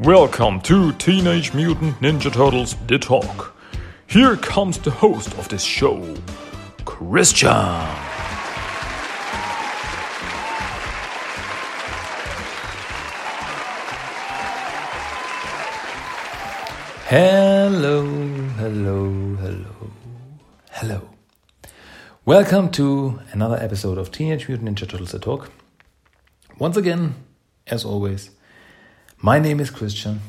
Welcome to Teenage Mutant Ninja Turtles The Talk. Here comes the host of this show, Christian. Hello, hello, hello, hello. Welcome to another episode of Teenage Mutant Ninja Turtles The Talk. Once again, as always, my name is Christian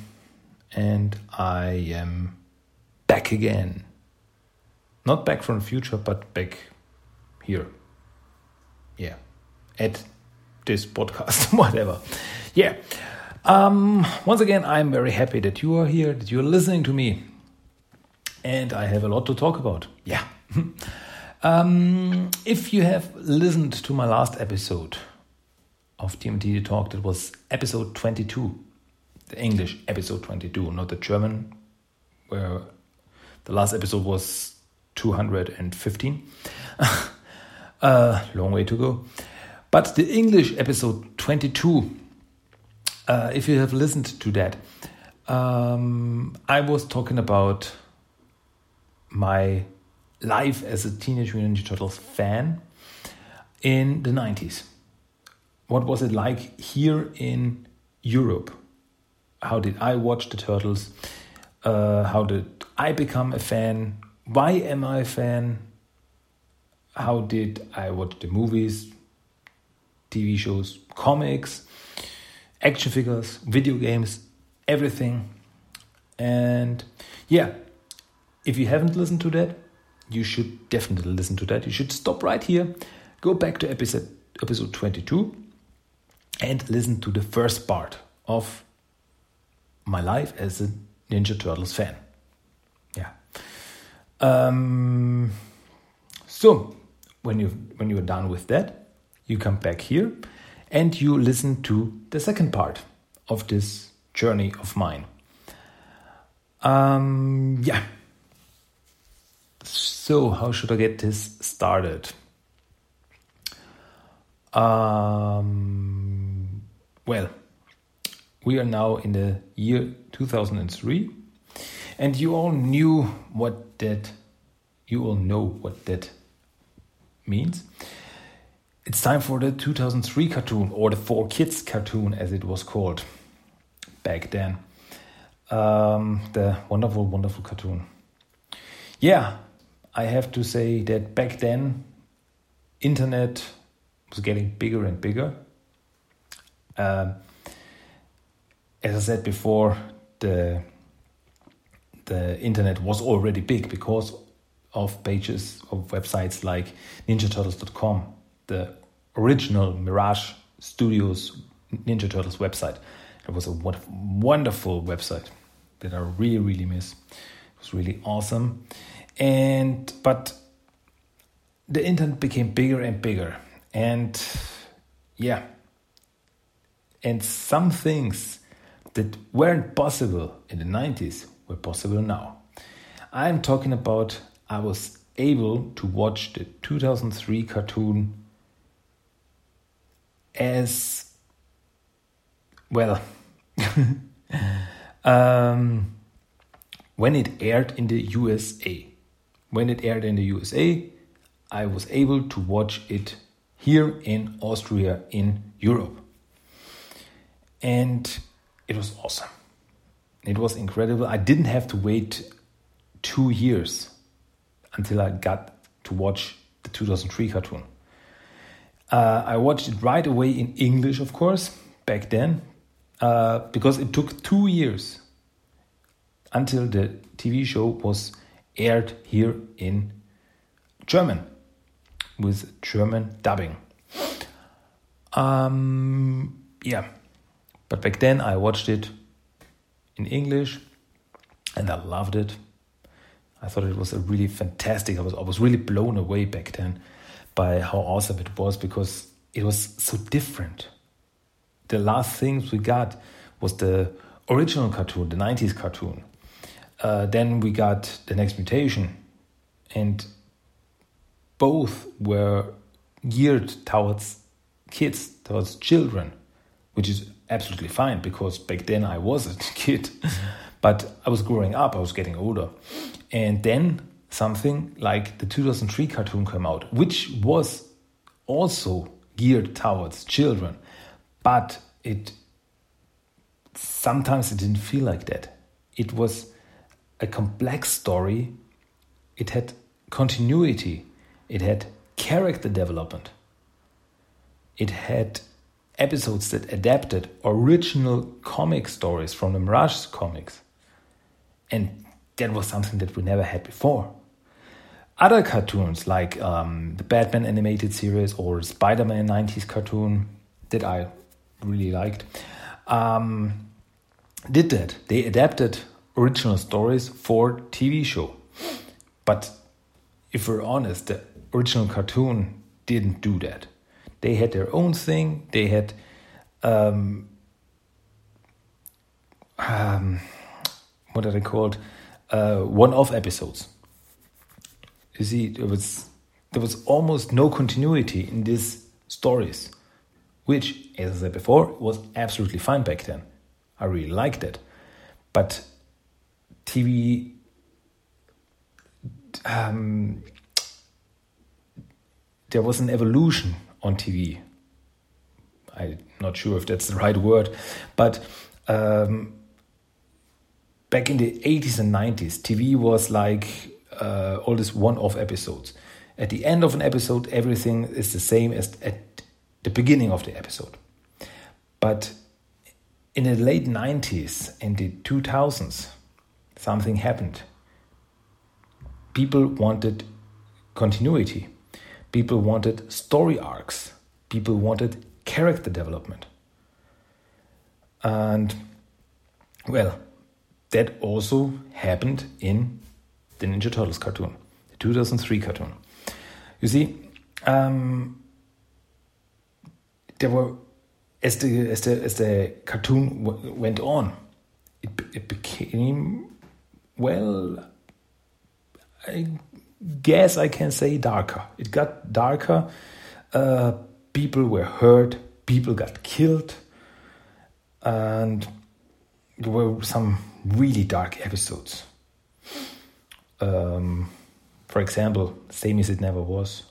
and I am back again. Not back from the future, but back here. Yeah, at this podcast, whatever. Yeah. Um, once again, I'm very happy that you are here, that you're listening to me. And I have a lot to talk about. Yeah. um, if you have listened to my last episode of TMNT Talk, that was episode 22, the English episode 22, not the German, where the last episode was 215. uh, long way to go. But the English episode 22 uh, if you have listened to that, um, I was talking about my life as a Teenage Mutant Ninja Turtles fan in the 90s. What was it like here in Europe? How did I watch the Turtles? Uh, how did I become a fan? Why am I a fan? How did I watch the movies, TV shows, comics? action figures, video games, everything. And yeah, if you haven't listened to that, you should definitely listen to that. You should stop right here, go back to episode episode 22 and listen to the first part of my life as a Ninja Turtles fan. Yeah. Um, so when you when you're done with that, you come back here and you listen to the second part of this journey of mine. Um, yeah. So, how should I get this started? Um, well, we are now in the year 2003, and you all knew what that, you all know what that means. It's time for the 2003 cartoon, or the 4Kids cartoon as it was called back then. Um, the wonderful, wonderful cartoon. Yeah, I have to say that back then, internet was getting bigger and bigger. Um, as I said before, the the internet was already big because of pages of websites like NinjaTurtles.com the original Mirage Studios Ninja Turtles website. It was a wonderful website that I really, really miss. It was really awesome. And, but the internet became bigger and bigger. And yeah, and some things that weren't possible in the 90s were possible now. I'm talking about I was able to watch the 2003 cartoon as well um, when it aired in the USA. When it aired in the USA, I was able to watch it here in Austria in Europe. And it was awesome. It was incredible. I didn't have to wait two years until I got to watch the 2003 cartoon. Uh, I watched it right away in English, of course, back then, uh, because it took two years until the TV show was aired here in German with German dubbing. Um, yeah, but back then I watched it in English and I loved it. I thought it was a really fantastic. I was I was really blown away back then by how awesome it was because it was so different. The last things we got was the original cartoon, the 90s cartoon. Uh, then we got the next mutation, and both were geared towards kids, towards children, which is absolutely fine because back then I was a kid, but I was growing up, I was getting older. And then something like the 2003 cartoon came out, which was also geared towards children, but it sometimes it didn't feel like that. It was a complex story, it had continuity, it had character development, it had episodes that adapted original comic stories from the Mirage comics. And that was something that we never had before. Other cartoons like um, the Batman animated series or Spider Man 90s cartoon that I really liked um, did that. They adapted original stories for TV show. But if we're honest, the original cartoon didn't do that. They had their own thing. They had um, um, what are they called? Uh, one-off episodes. You see, it was there was almost no continuity in these stories, which, as I said before, was absolutely fine back then. I really liked it, but TV um, there was an evolution on TV. I'm not sure if that's the right word, but um, back in the 80s and 90s, TV was like uh, all these one off episodes. At the end of an episode, everything is the same as at the beginning of the episode. But in the late 90s and the 2000s, something happened. People wanted continuity. People wanted story arcs. People wanted character development. And, well, that also happened in the Ninja Turtles cartoon, the 2003 cartoon. You see, um, there were as the as the as the cartoon went on, it it became well. I guess I can say darker. It got darker. Uh, people were hurt. People got killed, and there were some really dark episodes. Um, for example, same as it never was.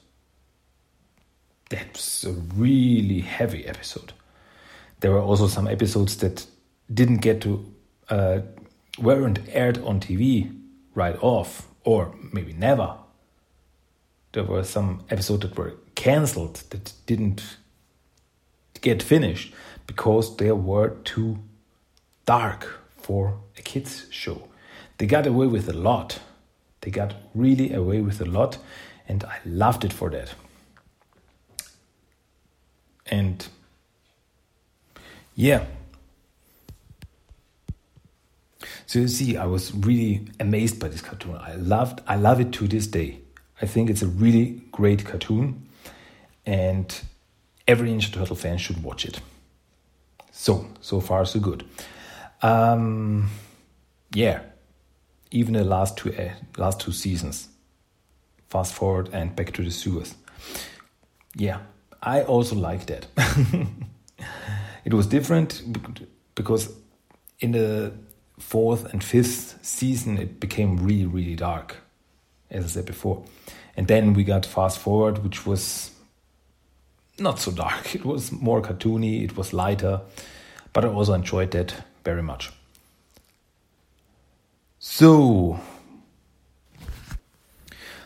That's a really heavy episode there were also some episodes that didn't get to uh, weren't aired on TV right off, or maybe never. There were some episodes that were cancelled that didn't get finished because they were too dark for a kids show. They got away with a lot. They got really away with a lot, and I loved it for that. And yeah. So you see, I was really amazed by this cartoon. I loved, I love it to this day. I think it's a really great cartoon, and every Ninja Turtle fan should watch it. So, so far so good. Um, yeah, even the last two uh, last two seasons. Fast forward and back to the sewers. Yeah, I also like that. it was different because in the fourth and fifth season it became really really dark as i said before. And then we got fast forward which was not so dark. It was more cartoony it was lighter but i also enjoyed that very much. So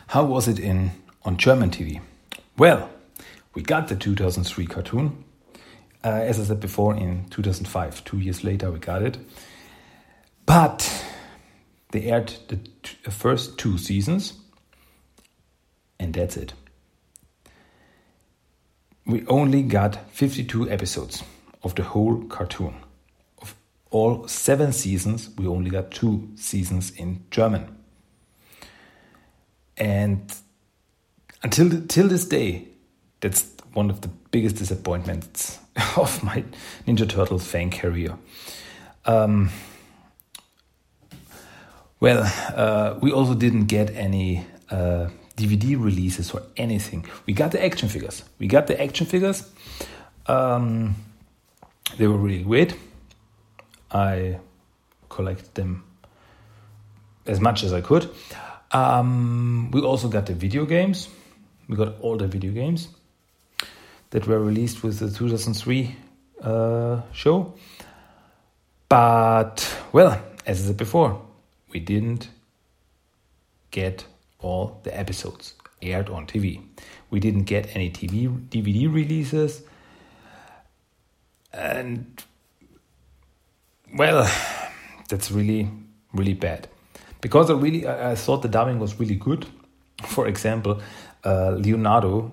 how was it in on german tv well we got the 2003 cartoon. Uh, as I said before, in 2005, two years later, we got it. But they aired the t- first two seasons, and that's it. We only got 52 episodes of the whole cartoon. Of all seven seasons, we only got two seasons in German. And until till this day, that's one of the biggest disappointments of my Ninja Turtles fan career. Um, well, uh, we also didn't get any uh, DVD releases or anything. We got the action figures. We got the action figures. Um, they were really great. I collected them as much as I could. Um, we also got the video games. We got all the video games that were released with the 2003 uh, show. But, well, as I said before, we didn't get all the episodes aired on TV. We didn't get any TV DVD releases. And, well, that's really, really bad because I really I, thought the dubbing was really good. For example, uh, Leonardo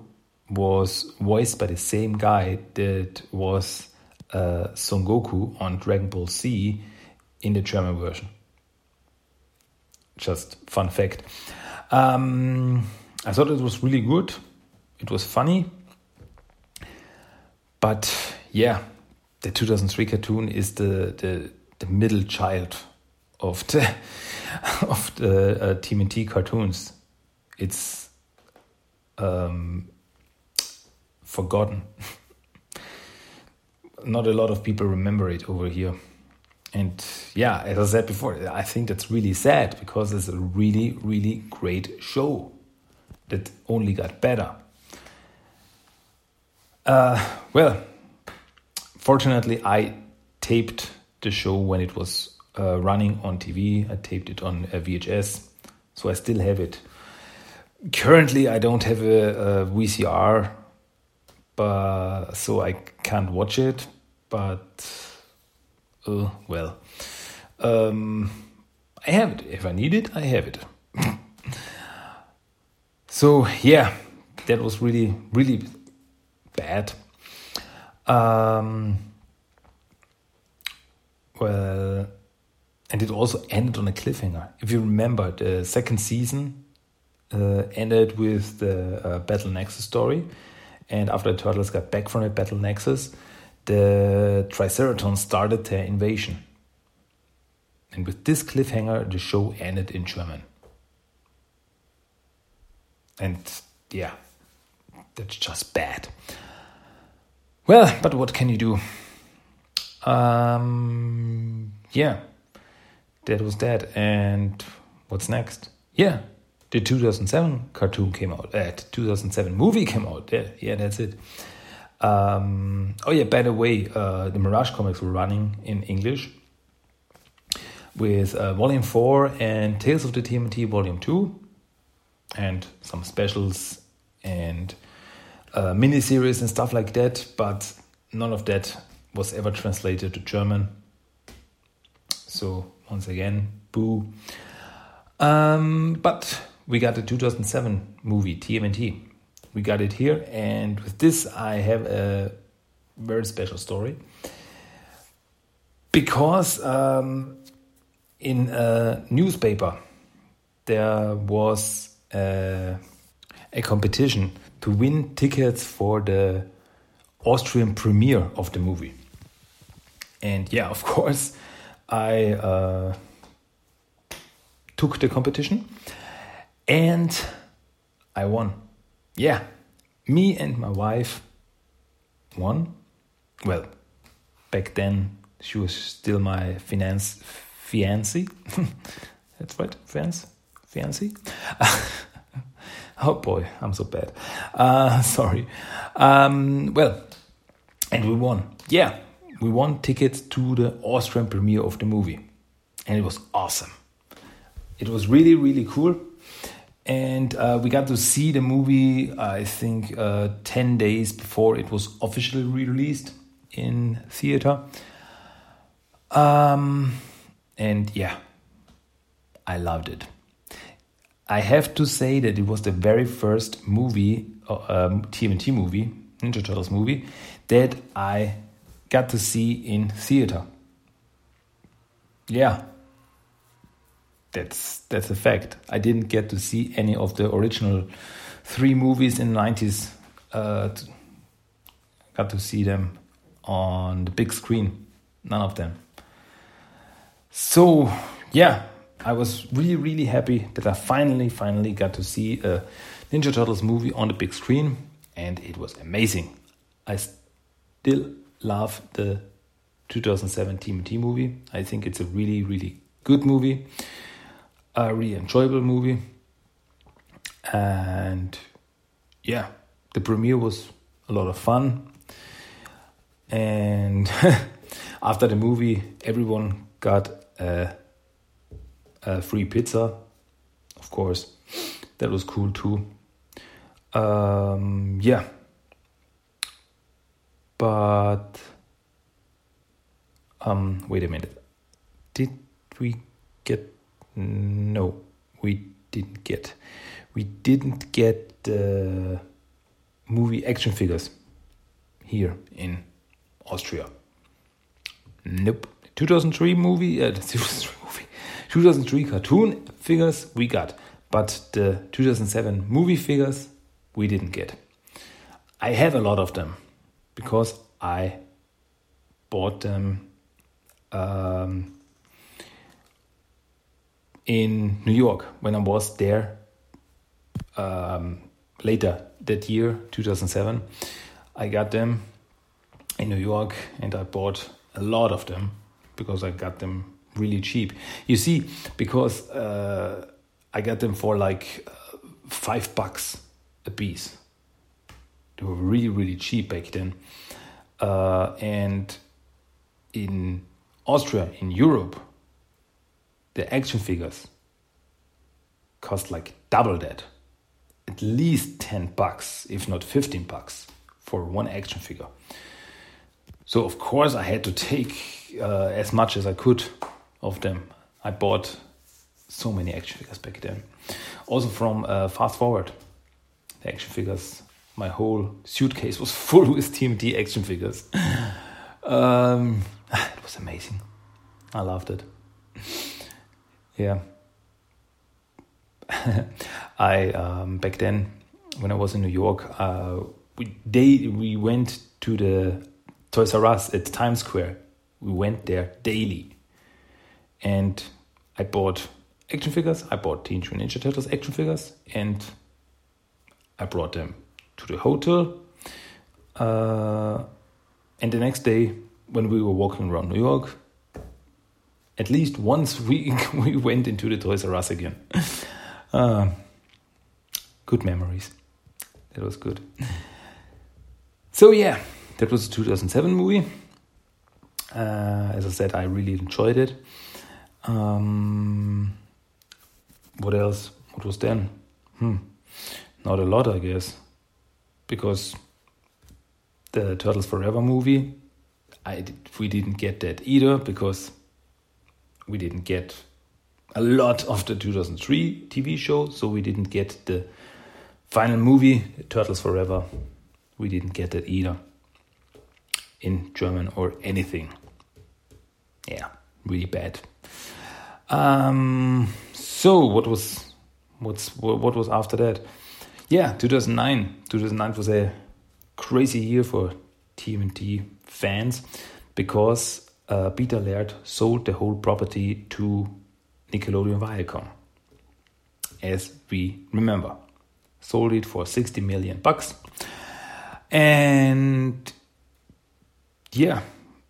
was voiced by the same guy that was uh, Son Goku on Dragon Ball Z in the German version. Just fun fact. Um, I thought it was really good. It was funny. But yeah, the 2003 cartoon is the, the, the middle child of the of the uh, TMNT cartoons. It's um, forgotten. Not a lot of people remember it over here. And yeah, as I said before, I think that's really sad because it's a really, really great show that only got better. Uh, well, fortunately, I taped the show when it was uh, running on TV. I taped it on a VHS, so I still have it. Currently, I don't have a, a VCR, but so I can't watch it. But uh, well, um, I have it. If I need it, I have it. so yeah, that was really really bad. Um, well and it also ended on a cliffhanger. If you remember, the second season uh, ended with the uh, Battle Nexus story, and after the turtles got back from the Battle Nexus, the Triceratons started their invasion. And with this cliffhanger, the show ended in German. And yeah, that's just bad. Well, but what can you do? Um, yeah that was that. And what's next? Yeah, the 2007 cartoon came out. Uh, 2007 movie came out. Yeah, yeah, that's it. Um, oh yeah, by the way, uh, the Mirage comics were running in English with uh, Volume 4 and Tales of the TMNT Volume 2 and some specials and uh, miniseries and stuff like that, but none of that was ever translated to German. So once again, boo. Um, but we got the 2007 movie TMNT. We got it here, and with this, I have a very special story because um, in a newspaper there was a, a competition to win tickets for the Austrian premiere of the movie. And yeah, of course, I uh, took the competition and I won. Yeah, me and my wife won. Well, back then she was still my finance fiancé. That's right, fiance, fiancé. oh boy, I'm so bad. Uh, sorry. Um, well, and we won. Yeah, we won tickets to the Austrian premiere of the movie, and it was awesome. It was really, really cool. And uh, we got to see the movie, I think, uh, 10 days before it was officially released in theater. Um, and yeah, I loved it. I have to say that it was the very first movie, uh, um, TMNT movie, Ninja Turtles movie, that I got to see in theater. Yeah, that's that's a fact. I didn't get to see any of the original three movies in the nineties. Uh, got to see them on the big screen. None of them. So yeah, I was really really happy that I finally finally got to see a Ninja Turtles movie on the big screen, and it was amazing. I still love the 2007 TMNT movie. I think it's a really, really good movie, a really enjoyable movie. And yeah, the premiere was a lot of fun. And after the movie, everyone got a, a free pizza, of course. That was cool too. Um, yeah. But um, wait a minute. Did we get? No, we didn't get. We didn't get the movie action figures here in Austria. Nope. 2003 movie, uh, 2003 movie, 2003 cartoon figures we got, but the 2007 movie figures we didn't get. I have a lot of them because I bought them um, in New York when I was there um, later that year, 2007. I got them in New York and I bought a lot of them because I got them really cheap. You see, because uh, I got them for like uh, five bucks a piece. They were really, really cheap back then. Uh, and in Austria, in Europe, the action figures cost like double that. At least 10 bucks, if not 15 bucks, for one action figure. So, of course, I had to take uh, as much as I could of them. I bought so many action figures back then. Also, from uh, Fast Forward, the action figures, my whole suitcase was full with TMNT action figures. Um, it was amazing. I loved it. Yeah. I um, back then when I was in New York, uh, we they we went to the Toys R Us at Times Square. We went there daily, and I bought action figures. I bought Teenage Mutant Ninja Turtles action figures, and I brought them to the hotel. Uh, and the next day, when we were walking around New York, at least once we we went into the Toys R Us again. Uh, good memories. That was good. So yeah, that was a 2007 movie. Uh, as I said, I really enjoyed it. Um, what else? What was then? Hmm. Not a lot, I guess, because the Turtles Forever movie, I we didn't get that either because we didn't get a lot of the 2003 TV show, so we didn't get the final movie Turtles Forever. We didn't get that either in German or anything. Yeah, really bad. Um, so what was what's what was after that? Yeah, 2009. 2009 was a crazy year for TMNT fans because uh, Peter Laird sold the whole property to Nickelodeon Viacom. As we remember, sold it for 60 million bucks. And yeah,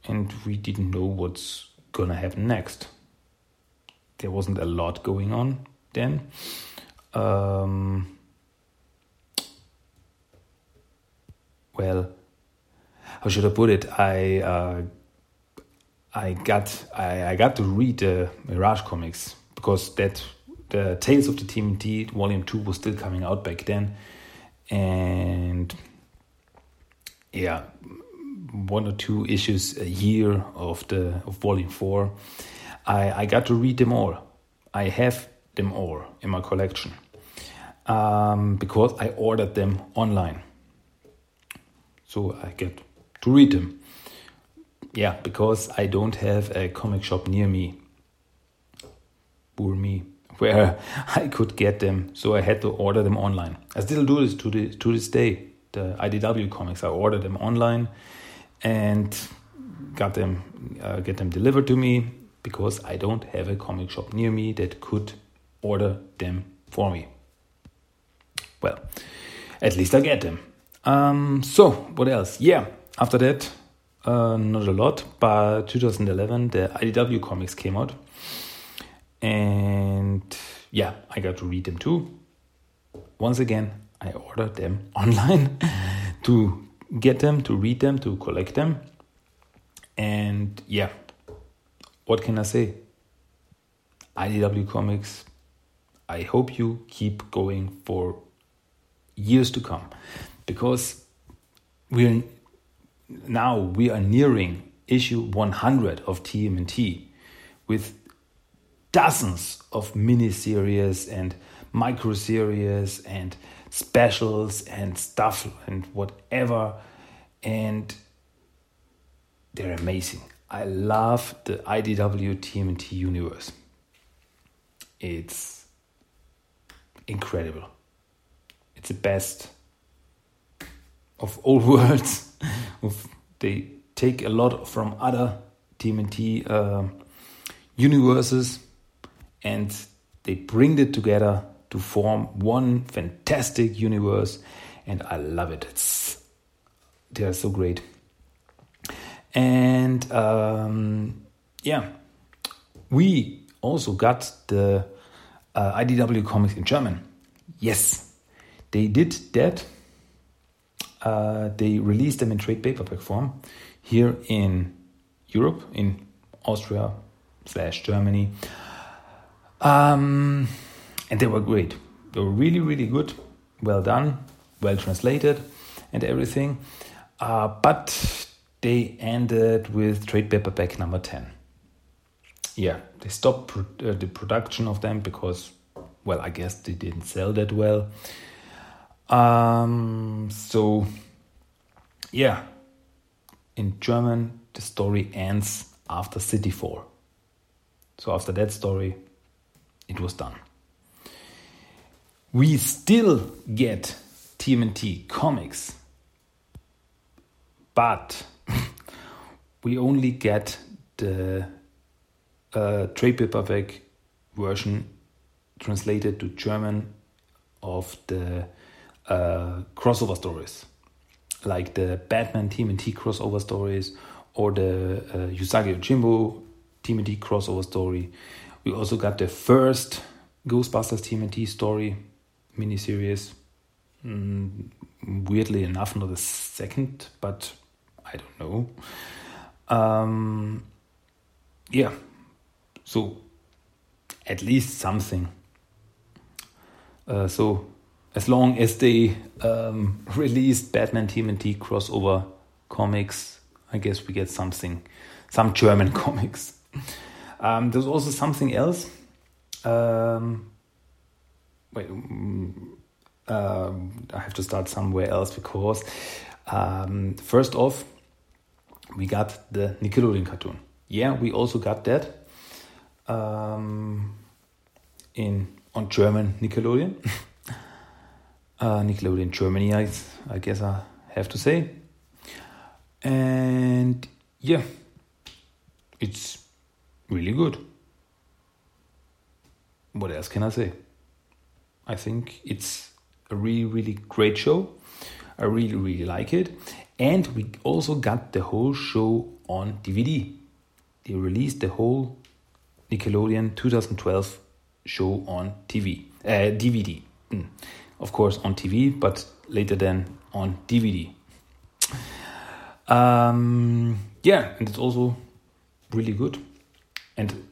and we didn't know what's gonna happen next. There wasn't a lot going on then. Um, well, how should I put it? I uh, I got I, I got to read the Mirage comics because that the Tales of the TMNT Volume Two was still coming out back then, and yeah, one or two issues a year of the of Volume Four. I I got to read them all. I have them all in my collection um, because I ordered them online, so I get to read them. Yeah, because I don't have a comic shop near me. Poor me, where I could get them, so I had to order them online. I still do this to this to this day. The IDW comics, I ordered them online, and got them uh, get them delivered to me because I don't have a comic shop near me that could order them for me. Well, at least I get them. Um, so what else? Yeah, after that uh, not a lot, but 2011 the IDW comics came out, and yeah, I got to read them too. Once again, I ordered them online to get them, to read them, to collect them, and yeah, what can I say? IDW Comics, I hope you keep going for years to come because we're now we are nearing issue 100 of TMNT with dozens of mini-series and micro-series and specials and stuff and whatever and they're amazing. I love the IDW TMNT universe. It's incredible. It's the best of all worlds. they take a lot from other TMNT uh, universes and they bring it together to form one fantastic universe and I love it. It's they are so great. And um, yeah, we also got the uh, IDW comics in German. Yes, they did that. Uh, they released them in trade paperback form here in Europe, in Austria slash Germany. Um, and they were great. They were really, really good, well done, well translated, and everything. Uh, but they ended with trade paperback number 10. Yeah, they stopped uh, the production of them because, well, I guess they didn't sell that well. Um, so, yeah, in German, the story ends after City Fall. So, after that story, it was done. We still get TMNT comics, but we only get the uh, trade paperback version translated to German of the uh, crossover stories, like the Batman TMNT crossover stories or the uh, Usagi Yojimbo TMNT crossover story. We also got the first Ghostbusters TMNT story miniseries. Mm, weirdly enough, not the second, but I don't know. Um, yeah, so at least something. Uh, so as long as they um, released Batman TMNT crossover comics, I guess we get something, some German comics. Um, there's also something else. Um, wait, uh, I have to start somewhere else because um, first off, we got the Nickelodeon cartoon. Yeah, we also got that um, in on German Nickelodeon. uh, Nickelodeon Germany, I, I guess I have to say. And yeah, it's really good. What else can I say? I think it's a really, really great show. I really, really like it. And we also got the whole show on DVD. They released the whole Nickelodeon 2012 show on TV, uh, DVD. Mm. Of course, on TV, but later then on DVD. Um, yeah, and it's also really good. And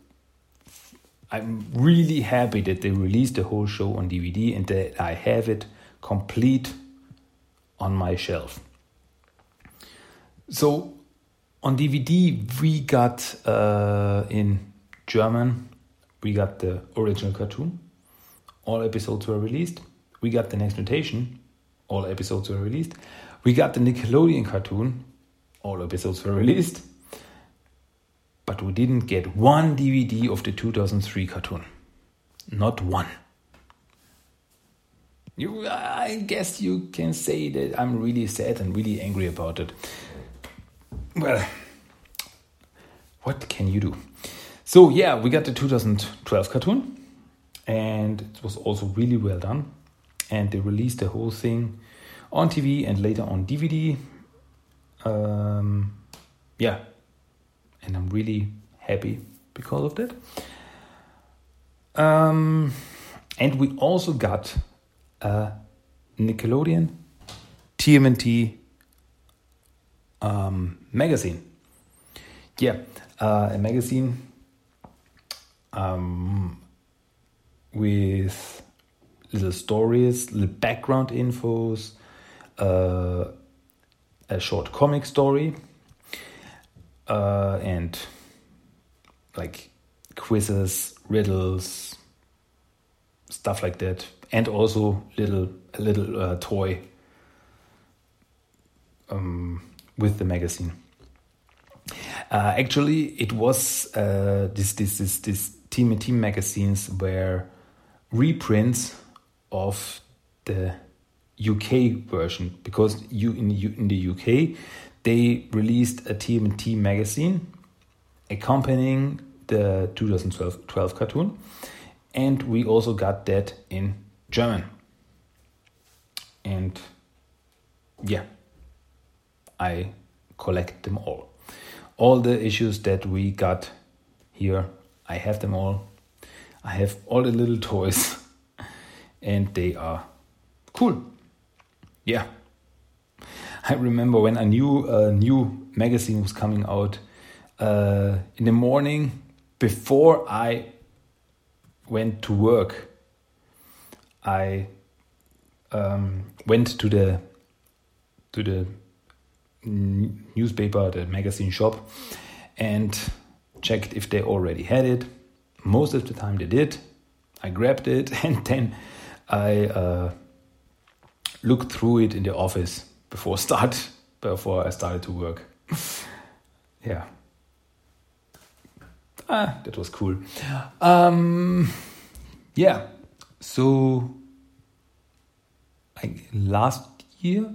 I'm really happy that they released the whole show on DVD and that I have it complete on my shelf. So on DVD, we got uh, in German, we got the original cartoon. All episodes were released. We got the next mutation. All episodes were released. We got the Nickelodeon cartoon. All episodes were released. But we didn't get one DVD of the 2003 cartoon. Not one. You, I guess you can say that I'm really sad and really angry about it. Well, what can you do? So, yeah, we got the 2012 cartoon, and it was also really well done. And they released the whole thing on TV and later on DVD. Um, yeah, and I'm really happy because of that. Um, and we also got a Nickelodeon TMNT um, magazine. Yeah, uh, a magazine um, with little stories, little background infos, uh, a short comic story, uh, and like quizzes, riddles, stuff like that, and also little a little uh, toy um, with the magazine. Uh, actually, it was uh, this this this this Team Team magazines were reprints of the UK version because you in in the UK they released a TMNT magazine accompanying the 2012 12 cartoon, and we also got that in German. And yeah, I collect them all. All the issues that we got here, I have them all. I have all the little toys, and they are cool. Yeah. I remember when a new uh, new magazine was coming out uh, in the morning before I went to work. I um, went to the to the newspaper, the magazine shop, and checked if they already had it. Most of the time they did. I grabbed it and then I uh, looked through it in the office before start before I started to work. yeah. Ah, that was cool. Um, yeah. So, I, last year,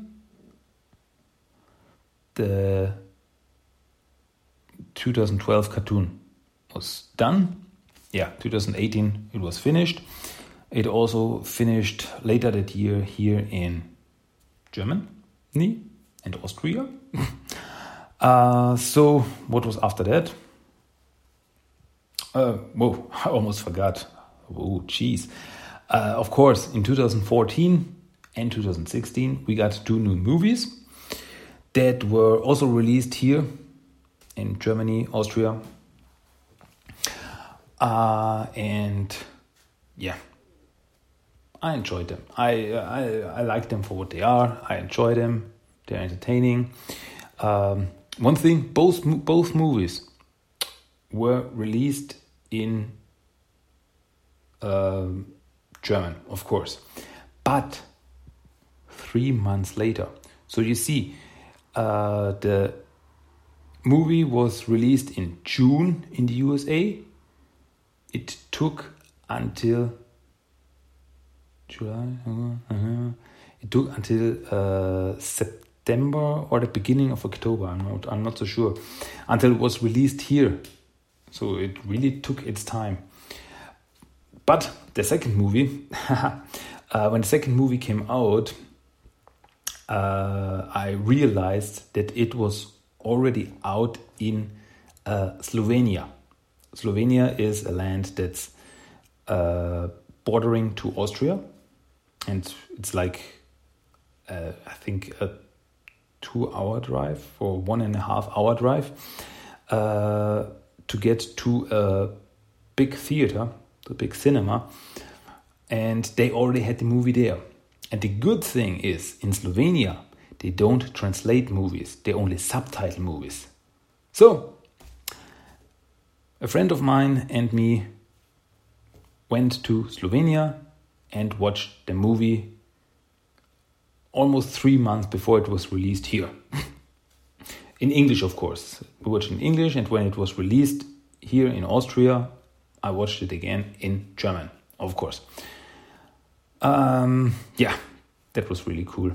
the 2012 cartoon was done. Yeah, 2018 it was finished. It also finished later that year here in Germany and Austria. uh, so, what was after that? Uh, whoa, I almost forgot. Oh, jeez. Uh, of course, in 2014 and 2016, we got two new movies that were also released here in Germany, Austria. Uh, and yeah, I enjoyed them. I, I I like them for what they are. I enjoy them. They're entertaining. Um, one thing: both both movies were released in uh, German, of course, but three months later. So you see, uh, the movie was released in June in the USA. It took until July. Uh, it took until uh, September or the beginning of October. I'm not. I'm not so sure. Until it was released here, so it really took its time. But the second movie, uh, when the second movie came out, uh, I realized that it was already out in uh, Slovenia. Slovenia is a land that's uh, bordering to Austria, and it's like uh, I think a two-hour drive or one and a half hour drive uh, to get to a big theater, the big cinema, and they already had the movie there. And the good thing is, in Slovenia, they don't translate movies, they only subtitle movies. So, a friend of mine and me went to Slovenia and watched the movie almost three months before it was released here. in English, of course. We watched in English, and when it was released here in Austria, I watched it again in German, of course. Um, yeah, that was really cool.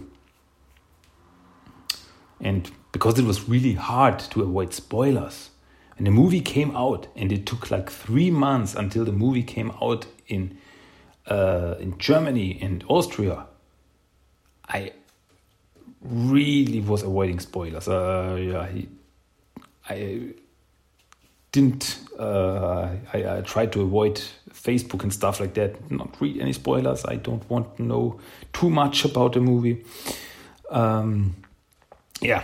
And because it was really hard to avoid spoilers, and the movie came out, and it took like three months until the movie came out in uh, in Germany and Austria. I really was avoiding spoilers. Uh, yeah, I didn't. Uh, I, I tried to avoid Facebook and stuff like that. Not read any spoilers. I don't want to know too much about the movie. Um, yeah,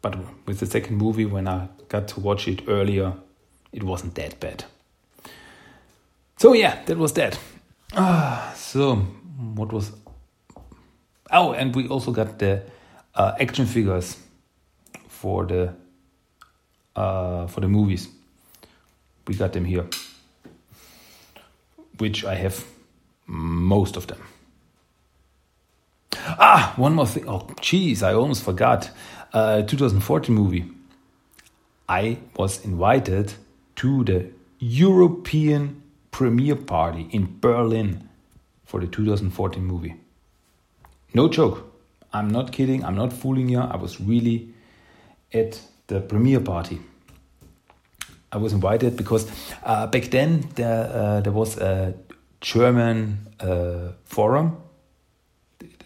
but with the second movie, when I got to watch it earlier, it wasn't that bad. So yeah, that was that. Ah, so what was? Oh, and we also got the uh, action figures for the uh, for the movies. We got them here, which I have most of them. Ah, one more thing. Oh, jeez, I almost forgot. Uh, 2014 movie. I was invited to the European premiere party in Berlin for the 2014 movie. No joke. I'm not kidding. I'm not fooling you. I was really at the premiere party. I was invited because uh, back then there, uh, there was a German uh, forum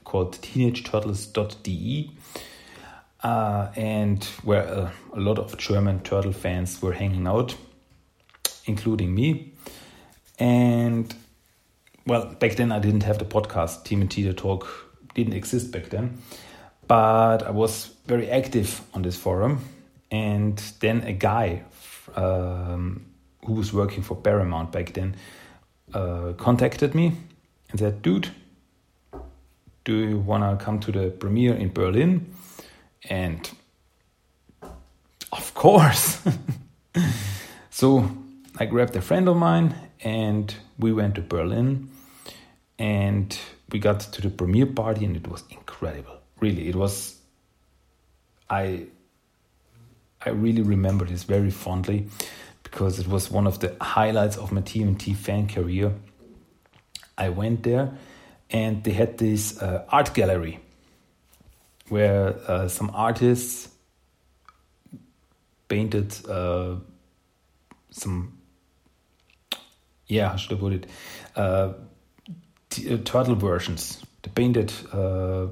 called teenageturtles.de uh, and where a, a lot of German turtle fans were hanging out, including me. And well, back then I didn't have the podcast. TMNT The Talk didn't exist back then, but I was very active on this forum. And then a guy um, who was working for Paramount back then uh, contacted me and said, "Dude, do you wanna come to the premiere in Berlin?" And of course. so I grabbed a friend of mine and we went to Berlin and we got to the premiere party and it was incredible. Really, it was I I really remember this very fondly because it was one of the highlights of my TMNT fan career. I went there and they had this uh, art gallery where uh, some artists painted uh, some yeah how should I put it uh, uh, turtle versions the painted uh,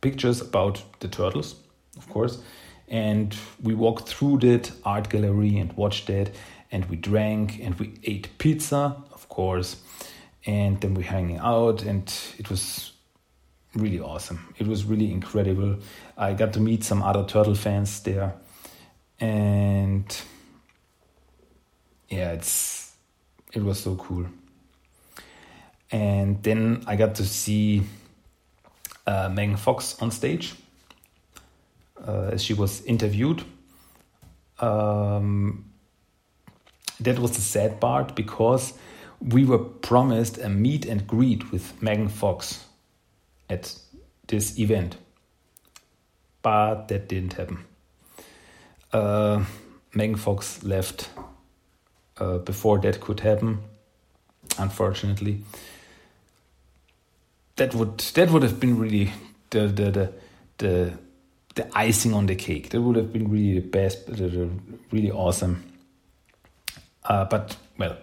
pictures about the turtles of course and we walked through that art gallery and watched that and we drank and we ate pizza of course and then we hanging out and it was really awesome. It was really incredible. I got to meet some other turtle fans there, and yeah, it's it was so cool. And then I got to see uh, Megan Fox on stage uh, she was interviewed. Um, that was the sad part because we were promised a meet and greet with Megan Fox at this event. But that didn't happen. Uh, Megan Fox left uh, before that could happen, unfortunately. That would that would have been really the the the the, the icing on the cake. That would have been really the best, the, the really awesome. Uh, but well,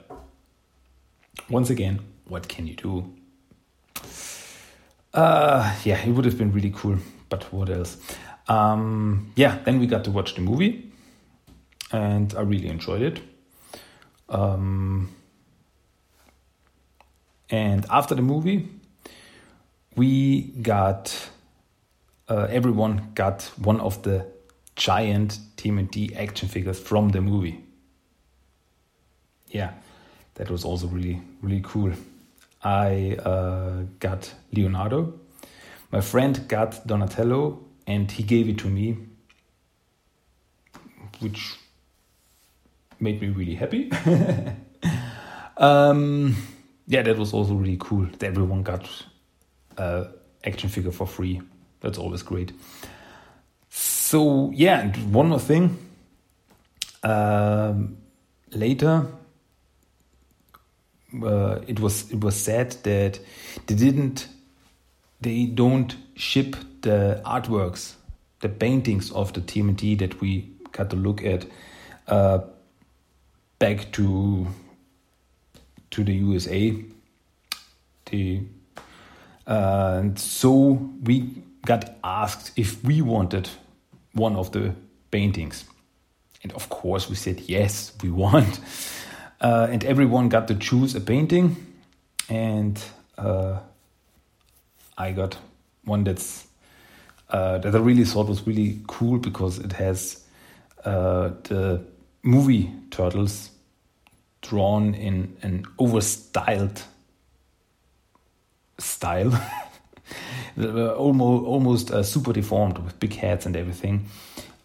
once again, what can you do? Uh, yeah, it would have been really cool, but what else? Um, yeah, then we got to watch the movie, and I really enjoyed it. Um, and after the movie, we got uh, everyone got one of the giant TMNT action figures from the movie. Yeah, that was also really really cool. I uh, got Leonardo. My friend got Donatello and he gave it to me, which made me really happy. um, yeah, that was also really cool that everyone got uh, action figure for free. That's always great. So yeah, and one more thing. Um, later, uh, it was it was said that they didn't they don't ship the artworks, the paintings of the TMNT that we got to look at uh, back to to the USA. The uh, and so we got asked if we wanted one of the paintings. And of course, we said yes, we want. Uh, and everyone got to choose a painting. And uh, I got one that's uh, that I really thought was really cool because it has uh, the movie turtles drawn in an overstyled style, almost almost uh, super deformed with big heads and everything.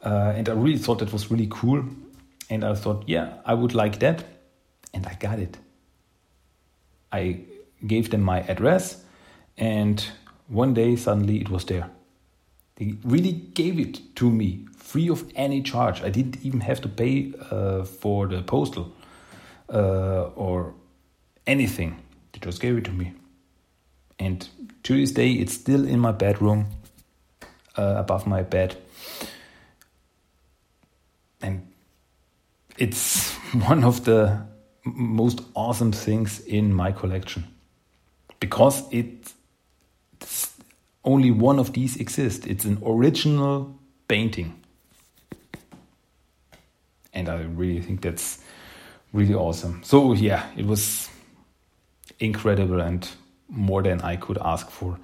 Uh, and I really thought that was really cool. And I thought, yeah, I would like that, and I got it. I gave them my address, and one day suddenly it was there. They really gave it to me free of any charge. I didn't even have to pay uh, for the postal uh, or anything. They just gave it to me. And to this day, it's still in my bedroom, uh, above my bed. And it's one of the most awesome things in my collection because it only one of these exists. It's an original painting. And I really think that's really awesome. So, yeah, it was incredible and more than I could ask for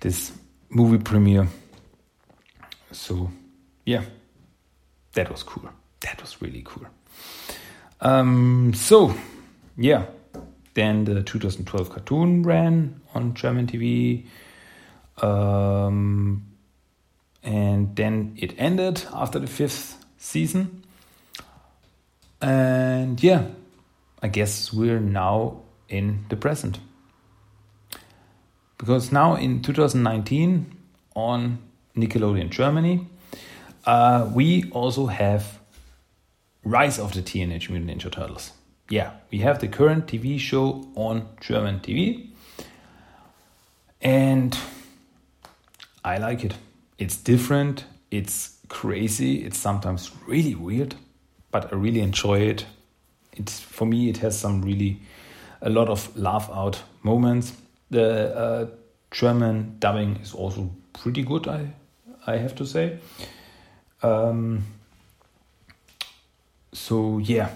this movie premiere. So, yeah, that was cool. That was really cool. Um, so, yeah, then the 2012 cartoon ran on German TV. Um, and then it ended after the fifth season. And yeah, I guess we're now in the present. Because now in 2019 on Nickelodeon Germany, uh, we also have Rise of the Teenage Mutant Ninja Turtles. Yeah, we have the current TV show on German TV. And I like it. It's different, it's crazy, it's sometimes really weird, but I really enjoy it. It's for me it has some really a lot of laugh out moments. The uh, German dubbing is also pretty good, I I have to say. Um, so yeah,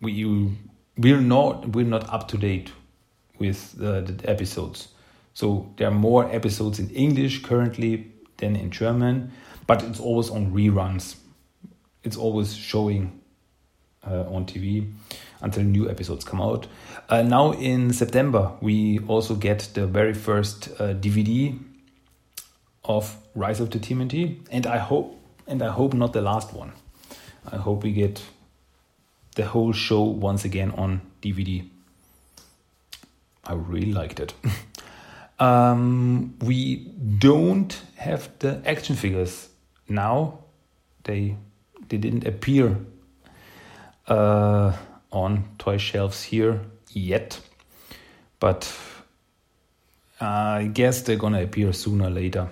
we you we're not we're not up to date with the episodes. So there are more episodes in English currently than in German, but it's always on reruns. It's always showing uh, on TV until new episodes come out. Uh, now in September, we also get the very first uh, DVD of Rise of the TMNT, and I hope and I hope not the last one. I hope we get the whole show once again on DVD. I really liked it. Um, we don't have the action figures now. They they didn't appear uh, on toy shelves here yet, but I guess they're gonna appear sooner or later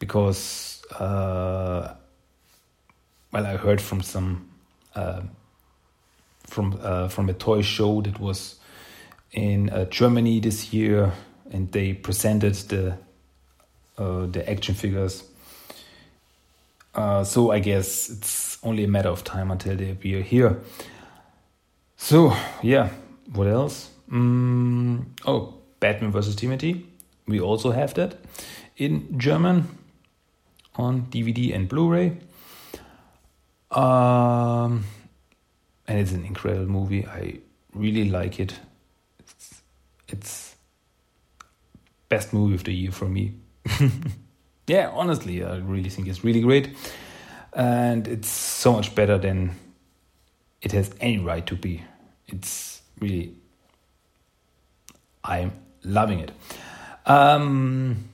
because uh, well, I heard from some uh, from uh, from a toy show that was in uh, Germany this year, and they presented the uh, the action figures. Uh, so I guess it's only a matter of time until they appear here. So yeah, what else? Mm, oh, Batman versus TMNT. We also have that in German on DVD and Blu-ray. Um, and it's an incredible movie. I really like it it's best movie of the year for me. yeah, honestly, I really think it's really great, and it's so much better than it has any right to be. It's really, I'm loving it. Um,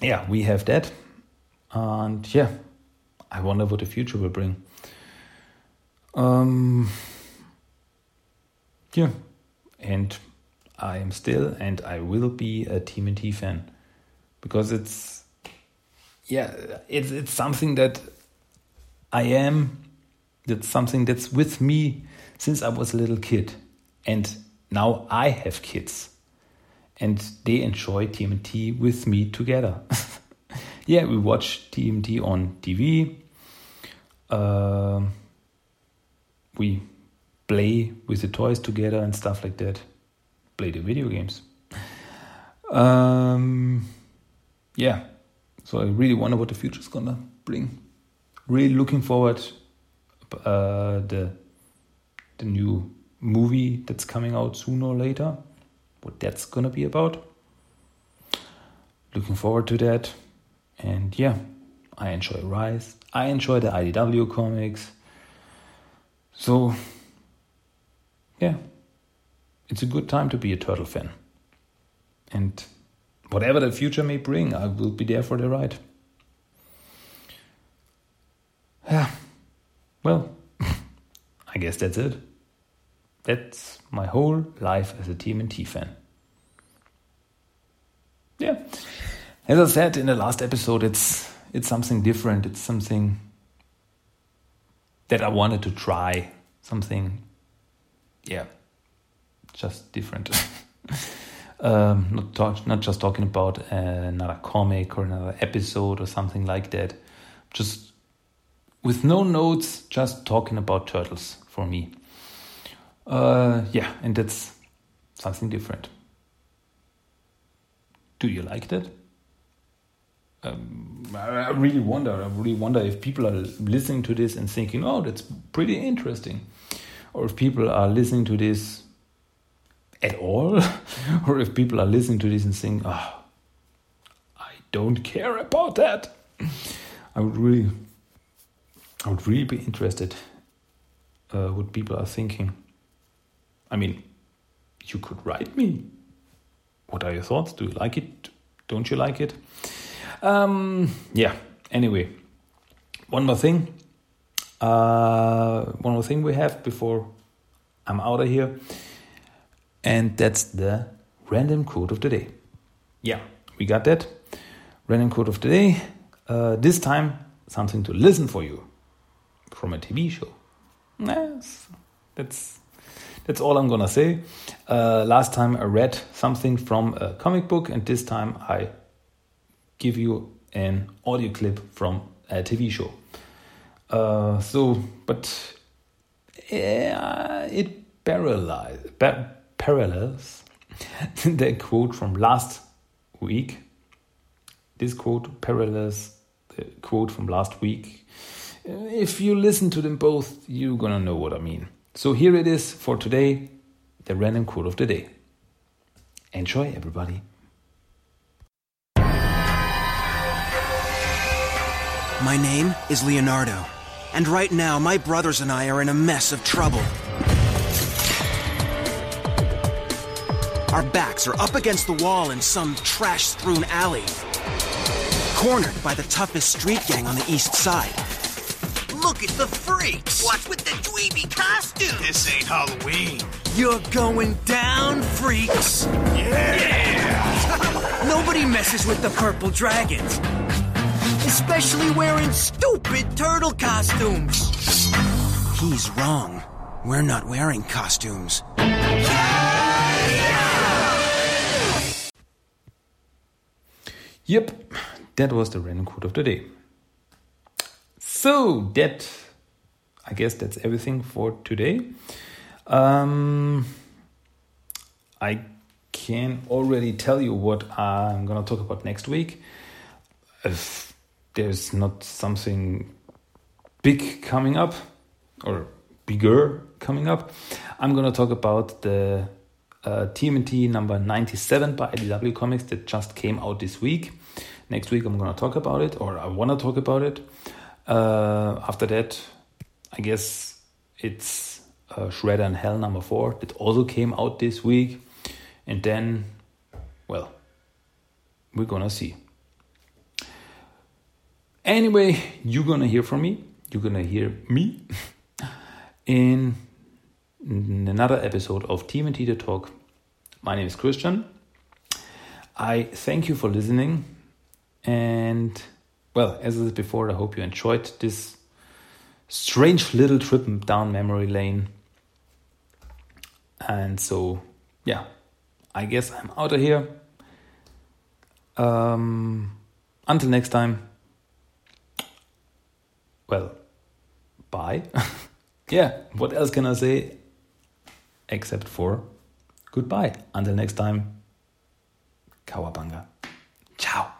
yeah, we have that, and yeah, I wonder what the future will bring. Um, yeah, and I am still and I will be a TMNT fan because it's yeah it's it's something that I am that's something that's with me since I was a little kid and now I have kids and they enjoy TMNT with me together. yeah, we watch TMNT on TV. Uh, we play with the toys together and stuff like that. Play the video games. Um, yeah, so I really wonder what the future is gonna bring. Really looking forward uh, the the new movie that's coming out sooner or later. What that's gonna be about. Looking forward to that, and yeah, I enjoy Rise. I enjoy the IDW comics. So, yeah, it's a good time to be a turtle fan. And whatever the future may bring, I will be there for the ride. Yeah, well, I guess that's it. That's my whole life as a TMNT fan. Yeah, as I said in the last episode, it's it's something different. It's something that I wanted to try. Something, yeah, just different. um, not talk, not just talking about another comic or another episode or something like that. Just with no notes, just talking about turtles for me. Uh, yeah, and that's something different. Do you like that? Um, I really wonder. I really wonder if people are listening to this and thinking, "Oh, that's pretty interesting," or if people are listening to this at all, or if people are listening to this and saying, "Oh, I don't care about that." I would really, I would really be interested uh, what people are thinking. I mean, you could write me. What are your thoughts? Do you like it? Don't you like it? Um, yeah. Anyway, one more thing. Uh, one more thing we have before I'm out of here, and that's the random quote of the day. Yeah, we got that. Random quote of the day. Uh, this time, something to listen for you from a TV show. Yes, that's that's all I'm gonna say. Uh, last time I read something from a comic book, and this time I give you an audio clip from a TV show. Uh, so, but yeah, it parallels, parallels the quote from last week. This quote parallels the quote from last week. If you listen to them both, you're gonna know what I mean. So here it is for today, the random quote of the day. Enjoy, everybody. My name is Leonardo, and right now my brothers and I are in a mess of trouble. Our backs are up against the wall in some trash strewn alley, cornered by the toughest street gang on the east side. Look at the freaks! What's with the dweeby costume? This ain't Halloween. You're going down, freaks! Yeah! Nobody messes with the purple dragons. Especially wearing stupid turtle costumes. He's wrong. We're not wearing costumes. Yep, that was the random quote of the day. So that, I guess that's everything for today. Um, I can already tell you what I'm gonna talk about next week. If there's not something big coming up or bigger coming up, I'm gonna talk about the uh, TMNT number 97 by IDW Comics that just came out this week. Next week, I'm gonna talk about it, or I wanna talk about it. Uh, after that, I guess it's uh, Shredder in Hell number four that also came out this week. And then, well, we're gonna see. Anyway, you're gonna hear from me. You're gonna hear me in another episode of TMNT The Talk. My name is Christian. I thank you for listening. And, well, as I said before, I hope you enjoyed this strange little trip down memory lane. And so, yeah, I guess I'm out of here. Um, Until next time, well, bye. yeah, what else can I say except for goodbye? Until next time, Cowabunga. Ciao.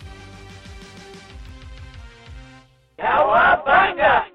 Cowabunga!